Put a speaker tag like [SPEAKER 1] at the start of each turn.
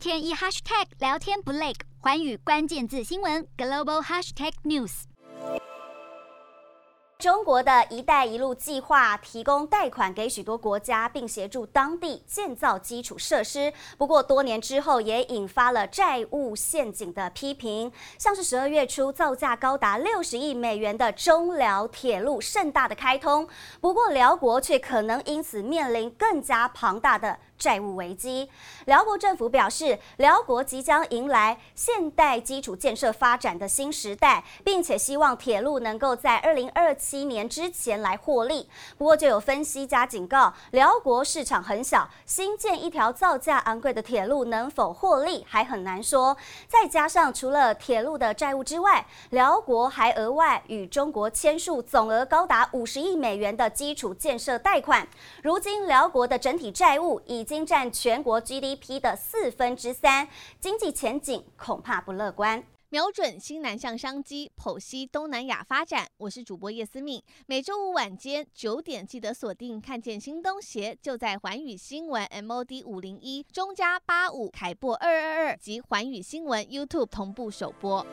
[SPEAKER 1] 天一 hashtag 聊天不累，寰宇关键字新闻 global hashtag news。
[SPEAKER 2] 中国的一带一路计划提供贷款给许多国家，并协助当地建造基础设施。不过多年之后，也引发了债务陷阱的批评。像是十二月初造价高达六十亿美元的中辽铁路盛大的开通，不过辽国却可能因此面临更加庞大的。债务危机，辽国政府表示，辽国即将迎来现代基础建设发展的新时代，并且希望铁路能够在二零二七年之前来获利。不过，就有分析家警告，辽国市场很小，新建一条造价昂贵的铁路能否获利还很难说。再加上除了铁路的债务之外，辽国还额外与中国签署总额高达五十亿美元的基础建设贷款。如今，辽国的整体债务已经占全国 GDP 的四分之三，经济前景恐怕不乐观。
[SPEAKER 3] 瞄准新南向商机，剖析东南亚发展。我是主播叶思敏，每周五晚间九点记得锁定。看见新东协就在环宇新闻 MOD 五零一中加八五凯擘二二二及环宇新闻 YouTube 同步首播。